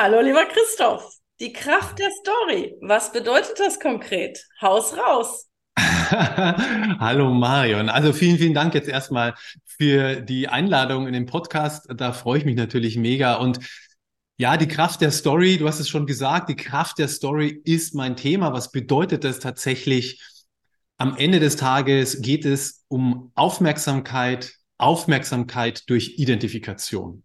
Hallo, lieber Christoph. Die Kraft der Story. Was bedeutet das konkret? Haus raus. Hallo Marion. Also vielen, vielen Dank jetzt erstmal für die Einladung in den Podcast. Da freue ich mich natürlich mega. Und ja, die Kraft der Story, du hast es schon gesagt, die Kraft der Story ist mein Thema. Was bedeutet das tatsächlich? Am Ende des Tages geht es um Aufmerksamkeit, Aufmerksamkeit durch Identifikation.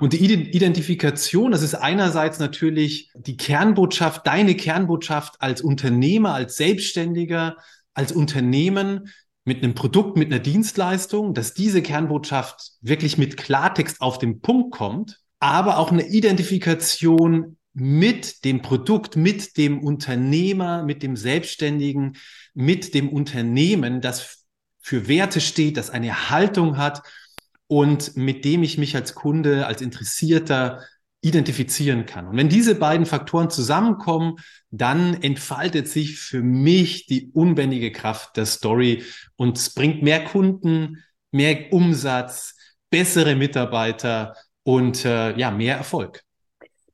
Und die Identifikation, das ist einerseits natürlich die Kernbotschaft, deine Kernbotschaft als Unternehmer, als Selbstständiger, als Unternehmen mit einem Produkt, mit einer Dienstleistung, dass diese Kernbotschaft wirklich mit Klartext auf den Punkt kommt, aber auch eine Identifikation mit dem Produkt, mit dem Unternehmer, mit dem Selbstständigen, mit dem Unternehmen, das für Werte steht, das eine Haltung hat und mit dem ich mich als Kunde, als Interessierter identifizieren kann. Und wenn diese beiden Faktoren zusammenkommen, dann entfaltet sich für mich die unbändige Kraft der Story und es bringt mehr Kunden, mehr Umsatz, bessere Mitarbeiter und äh, ja, mehr Erfolg.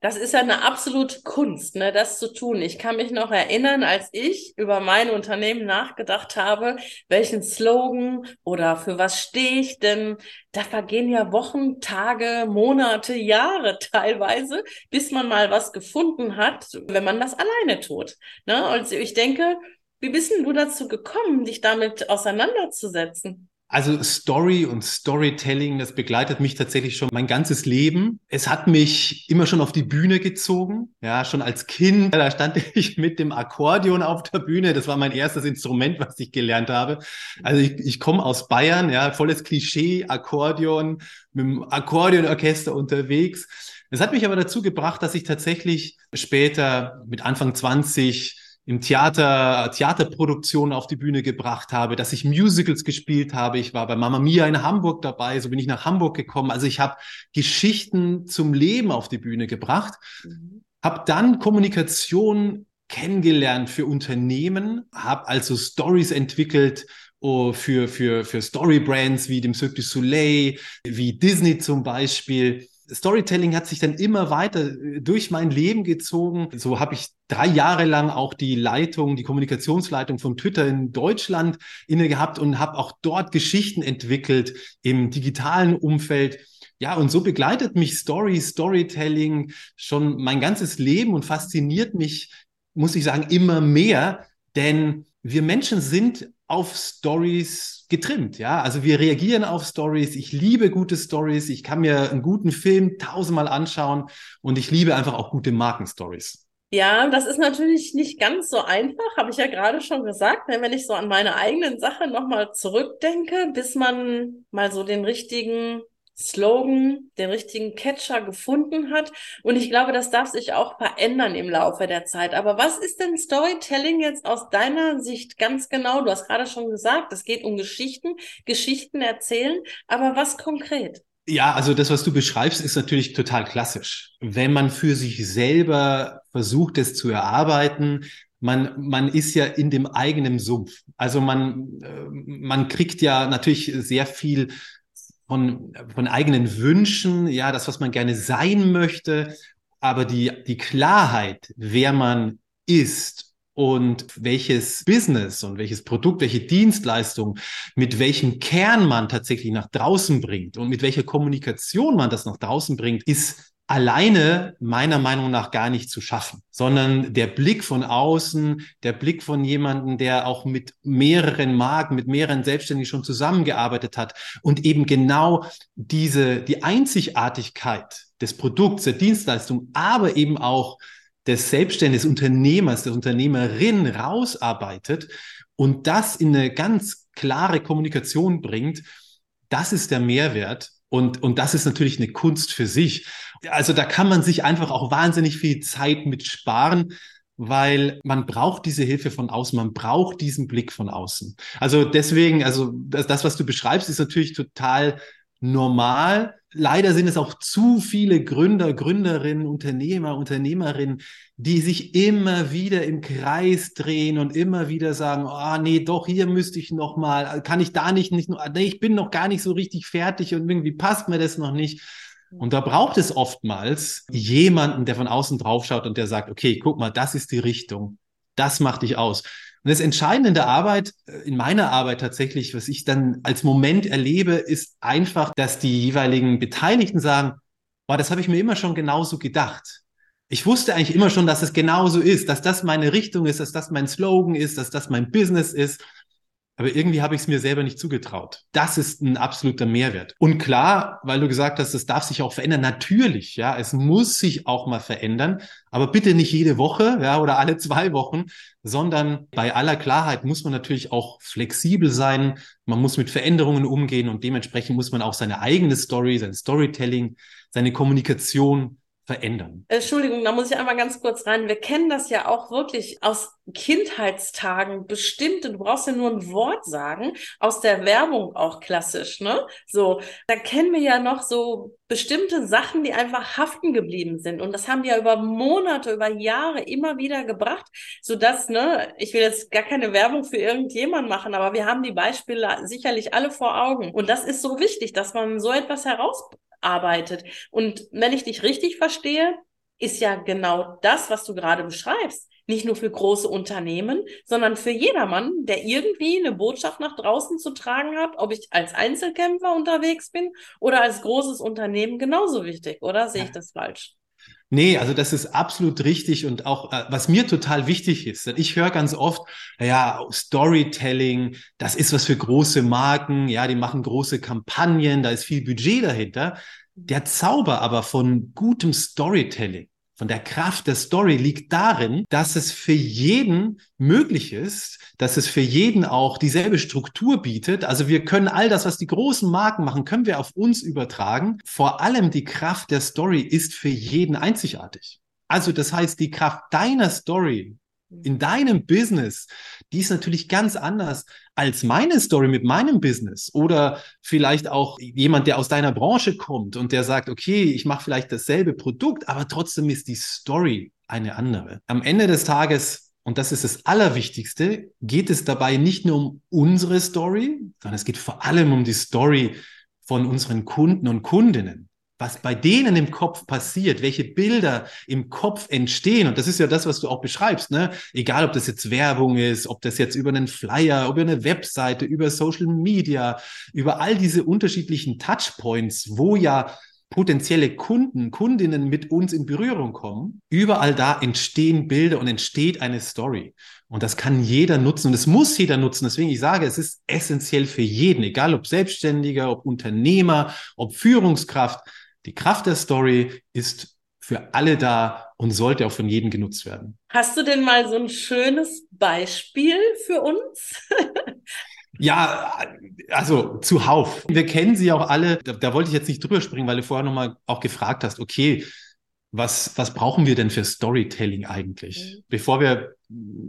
Das ist ja eine absolute Kunst, ne, das zu tun. Ich kann mich noch erinnern, als ich über mein Unternehmen nachgedacht habe, welchen Slogan oder für was stehe ich denn? Da vergehen ja Wochen, Tage, Monate, Jahre teilweise, bis man mal was gefunden hat, wenn man das alleine tut. Ne? Also ich denke, wie bist denn du dazu gekommen, dich damit auseinanderzusetzen? Also Story und Storytelling, das begleitet mich tatsächlich schon mein ganzes Leben. Es hat mich immer schon auf die Bühne gezogen. Ja, schon als Kind, da stand ich mit dem Akkordeon auf der Bühne. Das war mein erstes Instrument, was ich gelernt habe. Also ich, ich komme aus Bayern, ja, volles Klischee, Akkordeon, mit dem Akkordeonorchester unterwegs. Das hat mich aber dazu gebracht, dass ich tatsächlich später mit Anfang 20 im Theater Theaterproduktionen auf die Bühne gebracht habe, dass ich Musicals gespielt habe. Ich war bei Mama Mia in Hamburg dabei, so bin ich nach Hamburg gekommen. Also ich habe Geschichten zum Leben auf die Bühne gebracht, mhm. habe dann Kommunikation kennengelernt für Unternehmen, habe also Stories entwickelt oh, für, für, für Storybrands wie dem Cirque du Soleil, wie Disney zum Beispiel Storytelling hat sich dann immer weiter äh, durch mein Leben gezogen. So habe ich drei Jahre lang auch die Leitung, die Kommunikationsleitung von Twitter in Deutschland inne gehabt und habe auch dort Geschichten entwickelt im digitalen Umfeld. Ja, und so begleitet mich Story, Storytelling schon mein ganzes Leben und fasziniert mich, muss ich sagen, immer mehr, denn wir Menschen sind auf Stories getrimmt, ja. Also wir reagieren auf Stories. Ich liebe gute Stories. Ich kann mir einen guten Film tausendmal anschauen und ich liebe einfach auch gute Markenstories. Ja, das ist natürlich nicht ganz so einfach, habe ich ja gerade schon gesagt. Ne? Wenn ich so an meine eigenen Sachen nochmal zurückdenke, bis man mal so den richtigen Slogan, den richtigen Catcher gefunden hat. Und ich glaube, das darf sich auch verändern im Laufe der Zeit. Aber was ist denn Storytelling jetzt aus deiner Sicht ganz genau? Du hast gerade schon gesagt, es geht um Geschichten, Geschichten erzählen. Aber was konkret? Ja, also das, was du beschreibst, ist natürlich total klassisch. Wenn man für sich selber versucht, es zu erarbeiten, man, man ist ja in dem eigenen Sumpf. Also man, äh, man kriegt ja natürlich sehr viel von, von eigenen Wünschen, ja, das, was man gerne sein möchte, aber die, die Klarheit, wer man ist und welches Business und welches Produkt, welche Dienstleistung, mit welchem Kern man tatsächlich nach draußen bringt und mit welcher Kommunikation man das nach draußen bringt, ist alleine meiner Meinung nach gar nicht zu schaffen, sondern der Blick von außen, der Blick von jemandem, der auch mit mehreren Marken, mit mehreren Selbstständigen schon zusammengearbeitet hat und eben genau diese, die Einzigartigkeit des Produkts, der Dienstleistung, aber eben auch des Selbstständigen, des Unternehmers, der Unternehmerin rausarbeitet und das in eine ganz klare Kommunikation bringt, das ist der Mehrwert. Und, und das ist natürlich eine Kunst für sich. Also da kann man sich einfach auch wahnsinnig viel Zeit mit sparen, weil man braucht diese Hilfe von außen, man braucht diesen Blick von außen. Also deswegen, also das, das was du beschreibst, ist natürlich total normal. Leider sind es auch zu viele Gründer, Gründerinnen, Unternehmer, Unternehmerinnen, die sich immer wieder im Kreis drehen und immer wieder sagen, ah oh, nee, doch hier müsste ich noch mal, kann ich da nicht nicht nee, ich bin noch gar nicht so richtig fertig und irgendwie passt mir das noch nicht. Und da braucht es oftmals jemanden, der von außen drauf schaut und der sagt, okay, guck mal, das ist die Richtung. Das macht dich aus. Und das Entscheidende in der Arbeit, äh, in meiner Arbeit tatsächlich, was ich dann als Moment erlebe, ist einfach, dass die jeweiligen Beteiligten sagen, boah, das habe ich mir immer schon genauso gedacht. Ich wusste eigentlich immer schon, dass es genauso ist, dass das meine Richtung ist, dass das mein Slogan ist, dass das mein Business ist. Aber irgendwie habe ich es mir selber nicht zugetraut. Das ist ein absoluter Mehrwert. Und klar, weil du gesagt hast, das darf sich auch verändern. Natürlich, ja, es muss sich auch mal verändern. Aber bitte nicht jede Woche, ja, oder alle zwei Wochen, sondern bei aller Klarheit muss man natürlich auch flexibel sein. Man muss mit Veränderungen umgehen und dementsprechend muss man auch seine eigene Story, sein Storytelling, seine Kommunikation verändern. Entschuldigung, da muss ich einmal ganz kurz rein. Wir kennen das ja auch wirklich aus Kindheitstagen bestimmte, du brauchst ja nur ein Wort sagen, aus der Werbung auch klassisch, ne? So, da kennen wir ja noch so bestimmte Sachen, die einfach haften geblieben sind. Und das haben die ja über Monate, über Jahre immer wieder gebracht, so dass, ne, ich will jetzt gar keine Werbung für irgendjemand machen, aber wir haben die Beispiele sicherlich alle vor Augen. Und das ist so wichtig, dass man so etwas heraus arbeitet. Und wenn ich dich richtig verstehe, ist ja genau das, was du gerade beschreibst, nicht nur für große Unternehmen, sondern für jedermann, der irgendwie eine Botschaft nach draußen zu tragen hat, ob ich als Einzelkämpfer unterwegs bin oder als großes Unternehmen genauso wichtig, oder sehe ich das falsch? Nee, also das ist absolut richtig und auch, äh, was mir total wichtig ist, ich höre ganz oft, ja, Storytelling, das ist was für große Marken, ja, die machen große Kampagnen, da ist viel Budget dahinter. Der Zauber aber von gutem Storytelling, von der Kraft der Story liegt darin, dass es für jeden möglich ist, dass es für jeden auch dieselbe Struktur bietet. Also wir können all das, was die großen Marken machen, können wir auf uns übertragen. Vor allem die Kraft der Story ist für jeden einzigartig. Also das heißt, die Kraft deiner Story in deinem Business, die ist natürlich ganz anders als meine Story mit meinem Business. Oder vielleicht auch jemand, der aus deiner Branche kommt und der sagt, okay, ich mache vielleicht dasselbe Produkt, aber trotzdem ist die Story eine andere. Am Ende des Tages, und das ist das Allerwichtigste, geht es dabei nicht nur um unsere Story, sondern es geht vor allem um die Story von unseren Kunden und Kundinnen was bei denen im Kopf passiert, welche Bilder im Kopf entstehen. Und das ist ja das, was du auch beschreibst, ne? Egal, ob das jetzt Werbung ist, ob das jetzt über einen Flyer, über eine Webseite, über Social Media, über all diese unterschiedlichen Touchpoints, wo ja potenzielle Kunden, Kundinnen mit uns in Berührung kommen. Überall da entstehen Bilder und entsteht eine Story. Und das kann jeder nutzen und es muss jeder nutzen. Deswegen, ich sage, es ist essentiell für jeden, egal ob Selbstständiger, ob Unternehmer, ob Führungskraft. Die Kraft der Story ist für alle da und sollte auch von jedem genutzt werden. Hast du denn mal so ein schönes Beispiel für uns? Ja, also zuhauf. Wir kennen sie auch alle. Da, da, wollte ich jetzt nicht drüber springen, weil du vorher nochmal auch gefragt hast, okay, was, was brauchen wir denn für Storytelling eigentlich? Mhm. Bevor wir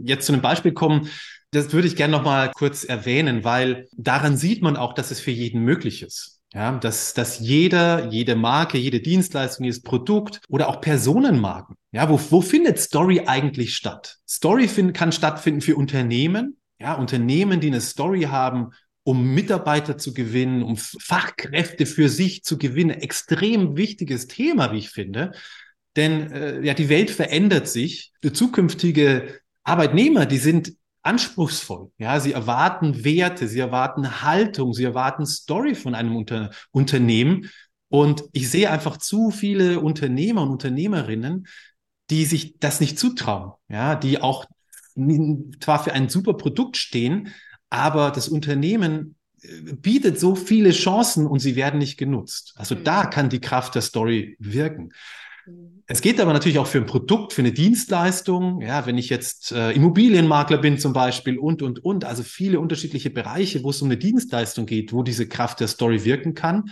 jetzt zu einem Beispiel kommen, das würde ich gerne nochmal kurz erwähnen, weil daran sieht man auch, dass es für jeden möglich ist. Ja, dass, dass jeder, jede Marke, jede Dienstleistung, jedes Produkt oder auch Personenmarken, ja, wo, wo findet Story eigentlich statt? Story find, kann stattfinden für Unternehmen, ja, Unternehmen, die eine Story haben, um Mitarbeiter zu gewinnen, um Fachkräfte für sich zu gewinnen. Extrem wichtiges Thema, wie ich finde. Denn äh, ja, die Welt verändert sich. Die zukünftige Arbeitnehmer, die sind anspruchsvoll. Ja, sie erwarten Werte, sie erwarten Haltung, sie erwarten Story von einem Unter Unternehmen. Und ich sehe einfach zu viele Unternehmer und Unternehmerinnen, die sich das nicht zutrauen. Ja, die auch zwar für ein super Produkt stehen, aber das Unternehmen äh, bietet so viele Chancen und sie werden nicht genutzt. Also mhm. da kann die Kraft der Story wirken. Es geht aber natürlich auch für ein Produkt, für eine Dienstleistung. Ja, wenn ich jetzt äh, Immobilienmakler bin zum Beispiel und, und, und. Also viele unterschiedliche Bereiche, wo es um eine Dienstleistung geht, wo diese Kraft der Story wirken kann.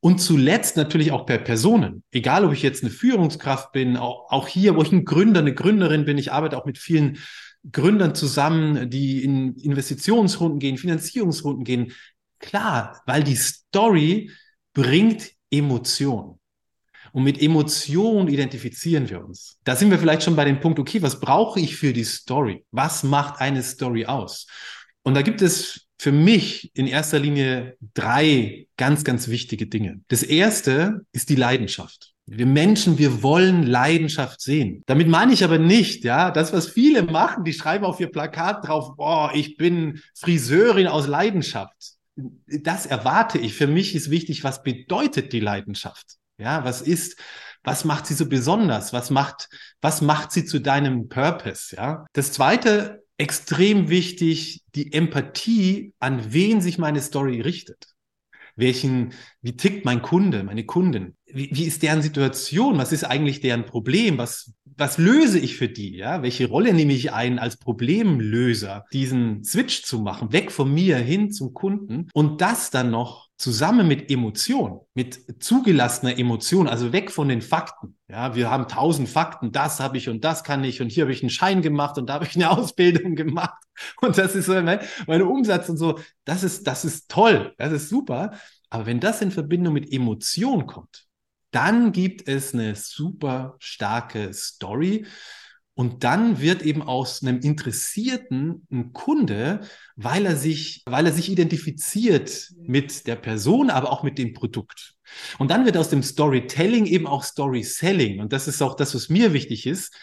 Und zuletzt natürlich auch per Personen. Egal, ob ich jetzt eine Führungskraft bin, auch, auch hier, wo ich ein Gründer, eine Gründerin bin. Ich arbeite auch mit vielen Gründern zusammen, die in Investitionsrunden gehen, Finanzierungsrunden gehen. Klar, weil die Story bringt Emotion. Und mit Emotionen identifizieren wir uns. Da sind wir vielleicht schon bei dem Punkt, okay, was brauche ich für die Story? Was macht eine Story aus? Und da gibt es für mich in erster Linie drei ganz, ganz wichtige Dinge. Das erste ist die Leidenschaft. Wir Menschen, wir wollen Leidenschaft sehen. Damit meine ich aber nicht, ja, das, was viele machen, die schreiben auf ihr Plakat drauf, boah, ich bin Friseurin aus Leidenschaft. Das erwarte ich. Für mich ist wichtig, was bedeutet die Leidenschaft? Ja, was ist, was macht sie so besonders? Was macht, was macht sie zu deinem Purpose? Ja. Das zweite, extrem wichtig, die Empathie, an wen sich meine Story richtet. Welchen, wie tickt mein Kunde, meine Kunden? Wie, wie ist deren Situation? Was ist eigentlich deren Problem? Was, was löse ich für die? Ja, welche Rolle nehme ich ein als Problemlöser, diesen Switch zu machen, weg von mir hin zum Kunden und das dann noch zusammen mit Emotion, mit zugelassener Emotion, also weg von den Fakten. Ja, wir haben tausend Fakten, das habe ich und das kann ich und hier habe ich einen Schein gemacht und da habe ich eine Ausbildung gemacht und das ist so mein, mein Umsatz und so. Das ist, das ist toll, das ist super. Aber wenn das in Verbindung mit Emotion kommt, dann gibt es eine super starke Story und dann wird eben aus einem Interessierten ein Kunde, weil er sich, weil er sich identifiziert mit der Person, aber auch mit dem Produkt. Und dann wird aus dem Storytelling eben auch Storyselling. Und das ist auch das, was mir wichtig ist.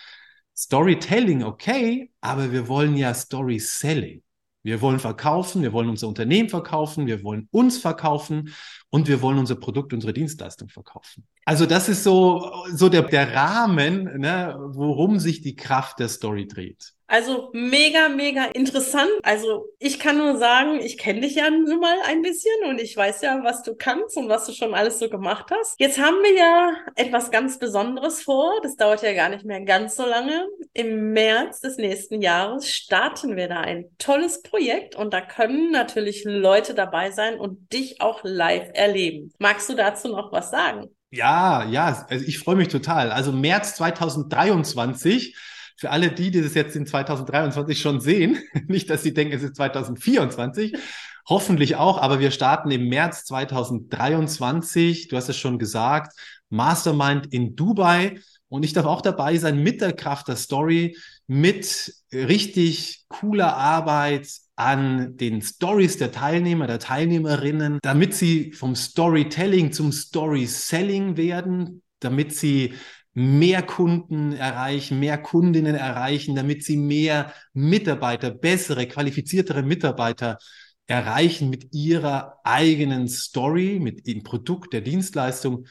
Storytelling, okay, aber wir wollen ja Storyselling. Wir wollen verkaufen, wir wollen unser Unternehmen verkaufen, wir wollen uns verkaufen und wir wollen unser Produkt, unsere Dienstleistung verkaufen. Also das ist so, so der, der Rahmen, ne, worum sich die Kraft der Story dreht. Also mega, mega interessant. Also ich kann nur sagen, ich kenne dich ja nun mal ein bisschen und ich weiß ja, was du kannst und was du schon alles so gemacht hast. Jetzt haben wir ja etwas ganz Besonderes vor. Das dauert ja gar nicht mehr ganz so lange. Im März des nächsten Jahres starten wir da ein tolles Projekt und da können natürlich Leute dabei sein und dich auch live erleben. Magst du dazu noch was sagen? Ja, ja, also ich freue mich total. Also März 2023 für alle die, die das jetzt in 2023 schon sehen, nicht, dass sie denken, es ist 2024, hoffentlich auch, aber wir starten im März 2023, du hast es schon gesagt, Mastermind in Dubai. Und ich darf auch dabei sein mit der Kraft der Story, mit richtig cooler Arbeit an den Stories der Teilnehmer, der Teilnehmerinnen, damit sie vom Storytelling zum Storyselling werden, damit sie mehr Kunden erreichen, mehr Kundinnen erreichen, damit sie mehr Mitarbeiter, bessere, qualifiziertere Mitarbeiter erreichen mit ihrer eigenen Story, mit dem Produkt, der Dienstleistung.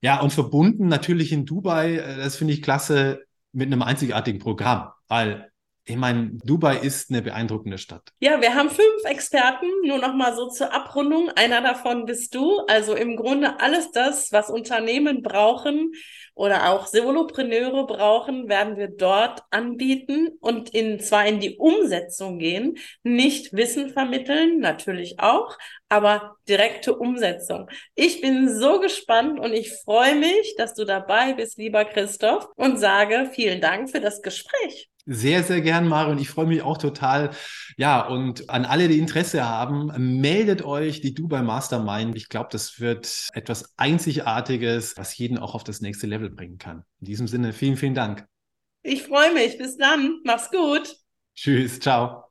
Ja, und verbunden natürlich in Dubai, äh, das finde ich klasse, mit einem einzigartigen Programm, weil ich meine, Dubai ist eine beeindruckende Stadt. Ja, wir haben fünf Experten, nur noch mal so zur Abrundung. Einer davon bist du. Also im Grunde alles das, was Unternehmen brauchen oder auch Solopreneure brauchen, werden wir dort anbieten und in zwar in die Umsetzung gehen, nicht Wissen vermitteln, natürlich auch, aber direkte Umsetzung. Ich bin so gespannt und ich freue mich, dass du dabei bist, lieber Christoph, und sage vielen Dank für das Gespräch. Sehr, sehr gern, Marion. Ich freue mich auch total. Ja, und an alle, die Interesse haben, meldet euch die Dubai Mastermind. Ich glaube, das wird etwas Einzigartiges, was jeden auch auf das nächste Level bringen kann. In diesem Sinne, vielen, vielen Dank. Ich freue mich. Bis dann. Mach's gut. Tschüss. Ciao.